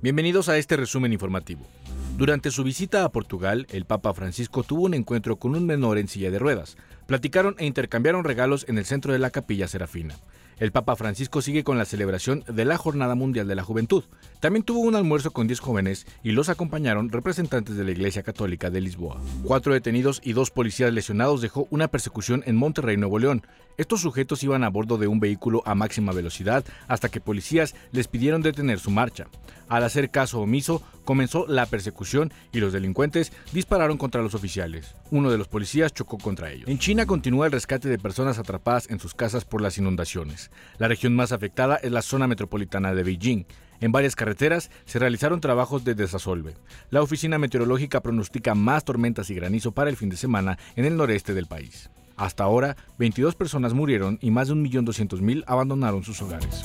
Bienvenidos a este resumen informativo. Durante su visita a Portugal, el Papa Francisco tuvo un encuentro con un menor en silla de ruedas. Platicaron e intercambiaron regalos en el centro de la capilla Serafina. El Papa Francisco sigue con la celebración de la Jornada Mundial de la Juventud. También tuvo un almuerzo con 10 jóvenes y los acompañaron representantes de la Iglesia Católica de Lisboa. Cuatro detenidos y dos policías lesionados dejó una persecución en Monterrey, Nuevo León. Estos sujetos iban a bordo de un vehículo a máxima velocidad hasta que policías les pidieron detener su marcha. Al hacer caso omiso, comenzó la persecución y los delincuentes dispararon contra los oficiales. Uno de los policías chocó contra ellos. En China continúa el rescate de personas atrapadas en sus casas por las inundaciones. La región más afectada es la zona metropolitana de Beijing. En varias carreteras se realizaron trabajos de desasolve. La oficina meteorológica pronostica más tormentas y granizo para el fin de semana en el noreste del país. Hasta ahora, 22 personas murieron y más de 1.200.000 abandonaron sus hogares.